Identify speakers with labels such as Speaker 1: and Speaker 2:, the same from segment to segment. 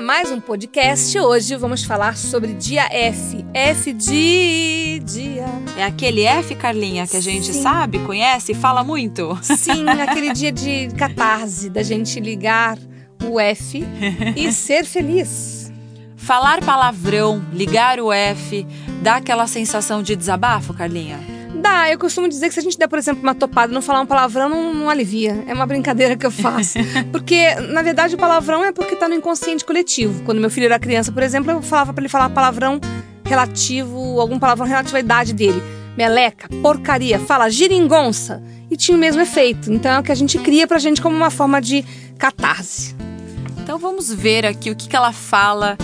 Speaker 1: Mais um podcast. Hoje vamos falar sobre dia F. F de dia.
Speaker 2: É aquele F, Carlinha, que a gente
Speaker 1: Sim.
Speaker 2: sabe, conhece e fala muito.
Speaker 1: Sim, aquele dia de catarse, da gente ligar o F e ser feliz.
Speaker 2: Falar palavrão, ligar o F, dá aquela sensação de desabafo, Carlinha?
Speaker 1: Dá, eu costumo dizer que se a gente der, por exemplo, uma topada e não falar um palavrão, não, não alivia. É uma brincadeira que eu faço. Porque, na verdade, o palavrão é porque tá no inconsciente coletivo. Quando meu filho era criança, por exemplo, eu falava pra ele falar palavrão relativo, algum palavrão relativo à idade dele. Meleca, porcaria, fala giringonça. E tinha o mesmo efeito. Então é o que a gente cria pra gente como uma forma de catarse.
Speaker 2: Então vamos ver aqui o que, que ela fala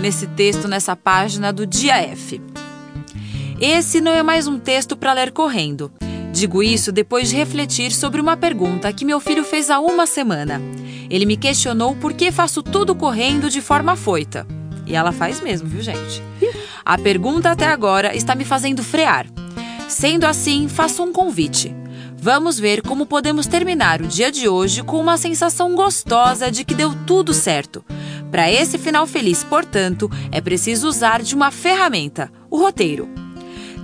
Speaker 2: nesse texto, nessa página do dia F. Esse não é mais um texto para ler correndo. Digo isso depois de refletir sobre uma pergunta que meu filho fez há uma semana. Ele me questionou por que faço tudo correndo de forma afoita. E ela faz mesmo, viu, gente? A pergunta até agora está me fazendo frear. Sendo assim, faço um convite. Vamos ver como podemos terminar o dia de hoje com uma sensação gostosa de que deu tudo certo. Para esse final feliz, portanto, é preciso usar de uma ferramenta, o roteiro.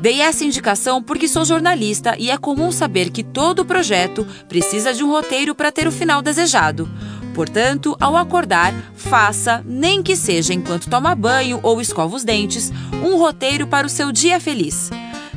Speaker 2: Dei essa indicação porque sou jornalista e é comum saber que todo projeto precisa de um roteiro para ter o final desejado. Portanto, ao acordar, faça, nem que seja enquanto toma banho ou escova os dentes, um roteiro para o seu dia feliz.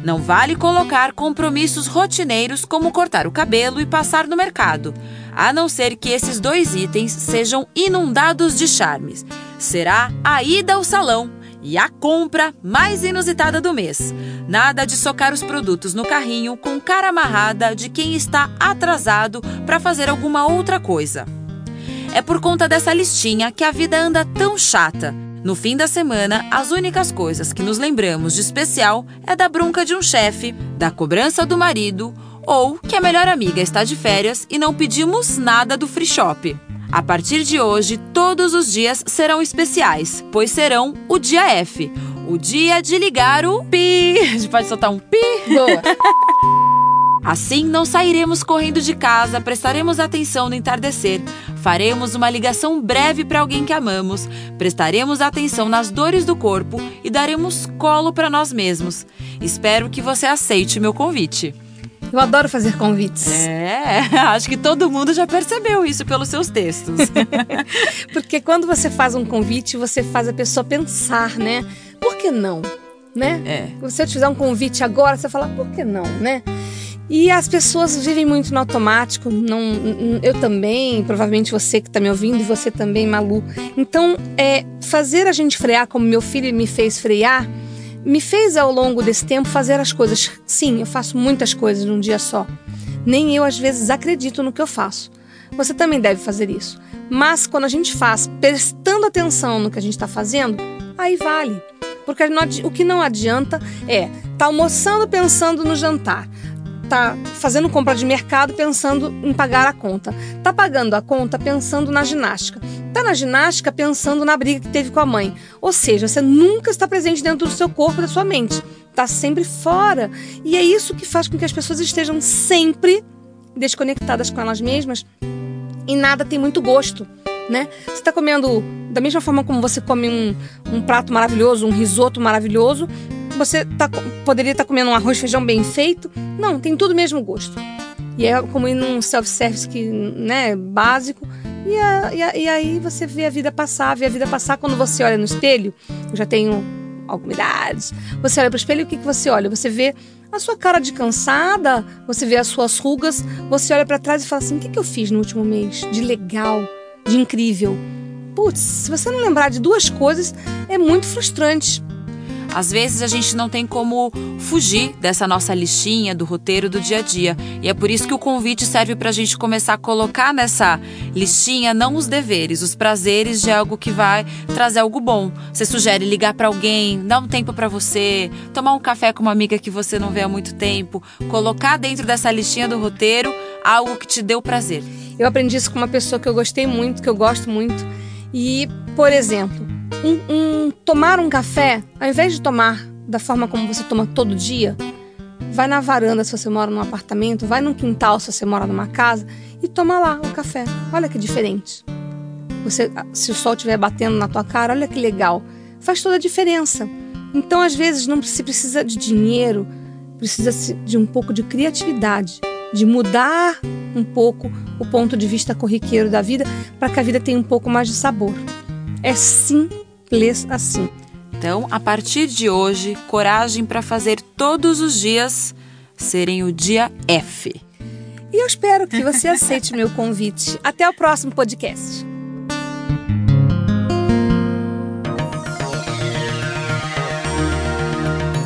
Speaker 2: Não vale colocar compromissos rotineiros como cortar o cabelo e passar no mercado, a não ser que esses dois itens sejam inundados de charmes. Será a ida ao salão e a compra mais inusitada do mês. Nada de socar os produtos no carrinho com cara amarrada de quem está atrasado para fazer alguma outra coisa. É por conta dessa listinha que a vida anda tão chata. No fim da semana, as únicas coisas que nos lembramos de especial é da bronca de um chefe, da cobrança do marido ou que a melhor amiga está de férias e não pedimos nada do free shop. A partir de hoje, todos os dias serão especiais, pois serão o dia F, o dia de ligar o pi. A gente pode soltar um pi?
Speaker 1: Boa.
Speaker 2: Assim, não sairemos correndo de casa, prestaremos atenção no entardecer, faremos uma ligação breve para alguém que amamos, prestaremos atenção nas dores do corpo e daremos colo para nós mesmos. Espero que você aceite meu convite.
Speaker 1: Eu adoro fazer convites.
Speaker 2: É, acho que todo mundo já percebeu isso pelos seus textos.
Speaker 1: Porque quando você faz um convite, você faz a pessoa pensar, né? Por que não? Né?
Speaker 2: É.
Speaker 1: Se eu te fizer um convite agora, você fala, por que não, né? E as pessoas vivem muito no automático, não, eu também, provavelmente você que está me ouvindo e você também, Malu. Então, é, fazer a gente frear como meu filho me fez frear, me fez ao longo desse tempo fazer as coisas. Sim, eu faço muitas coisas num dia só. Nem eu às vezes acredito no que eu faço. Você também deve fazer isso. Mas quando a gente faz prestando atenção no que a gente está fazendo, aí vale. Porque o que não adianta é tá almoçando pensando no jantar, tá fazendo compra de mercado pensando em pagar a conta, tá pagando a conta pensando na ginástica, tá na ginástica pensando na briga que teve com a mãe. Ou seja, você nunca está presente dentro do seu corpo da sua mente, tá sempre fora. E é isso que faz com que as pessoas estejam sempre desconectadas com elas mesmas e nada tem muito gosto, né? Você está comendo da mesma forma como você come um, um prato maravilhoso, um risoto maravilhoso, você tá, poderia estar comendo um arroz feijão bem feito. Não, tem tudo o mesmo gosto. E é como ir num self-service que, né, básico. E, a- e a- e aí você vê a vida passar, vê a vida passar quando você olha no espelho. Eu já tenho alguma idade. Você olha para o espelho e o que, que você olha? Você vê a sua cara de cansada, você vê as suas rugas, você olha para trás e fala assim: o que, que eu fiz no último mês de legal, de incrível? Putz, se você não lembrar de duas coisas, é muito frustrante.
Speaker 2: Às vezes a gente não tem como fugir dessa nossa listinha do roteiro do dia a dia. E é por isso que o convite serve para a gente começar a colocar nessa listinha não os deveres, os prazeres de algo que vai trazer algo bom. Você sugere ligar para alguém, dar um tempo para você, tomar um café com uma amiga que você não vê há muito tempo, colocar dentro dessa listinha do roteiro algo que te deu prazer.
Speaker 1: Eu aprendi isso com uma pessoa que eu gostei muito, que eu gosto muito. E, por exemplo, um, um, tomar um café, ao invés de tomar da forma como você toma todo dia, vai na varanda se você mora num apartamento, vai num quintal se você mora numa casa e toma lá o café. Olha que diferente. Você, se o sol estiver batendo na tua cara, olha que legal. Faz toda a diferença. Então, às vezes, não se precisa de dinheiro, precisa de um pouco de criatividade, de mudar um pouco o ponto de vista corriqueiro da vida para que a vida tenha um pouco mais de sabor. É simples assim.
Speaker 2: Então, a partir de hoje, coragem para fazer todos os dias serem o dia F.
Speaker 1: E eu espero que você aceite meu convite. Até o próximo podcast.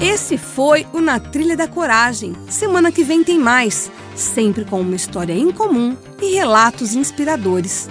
Speaker 1: Esse foi o Na Trilha da Coragem. Semana que vem tem mais, sempre com uma história incomum e relatos inspiradores.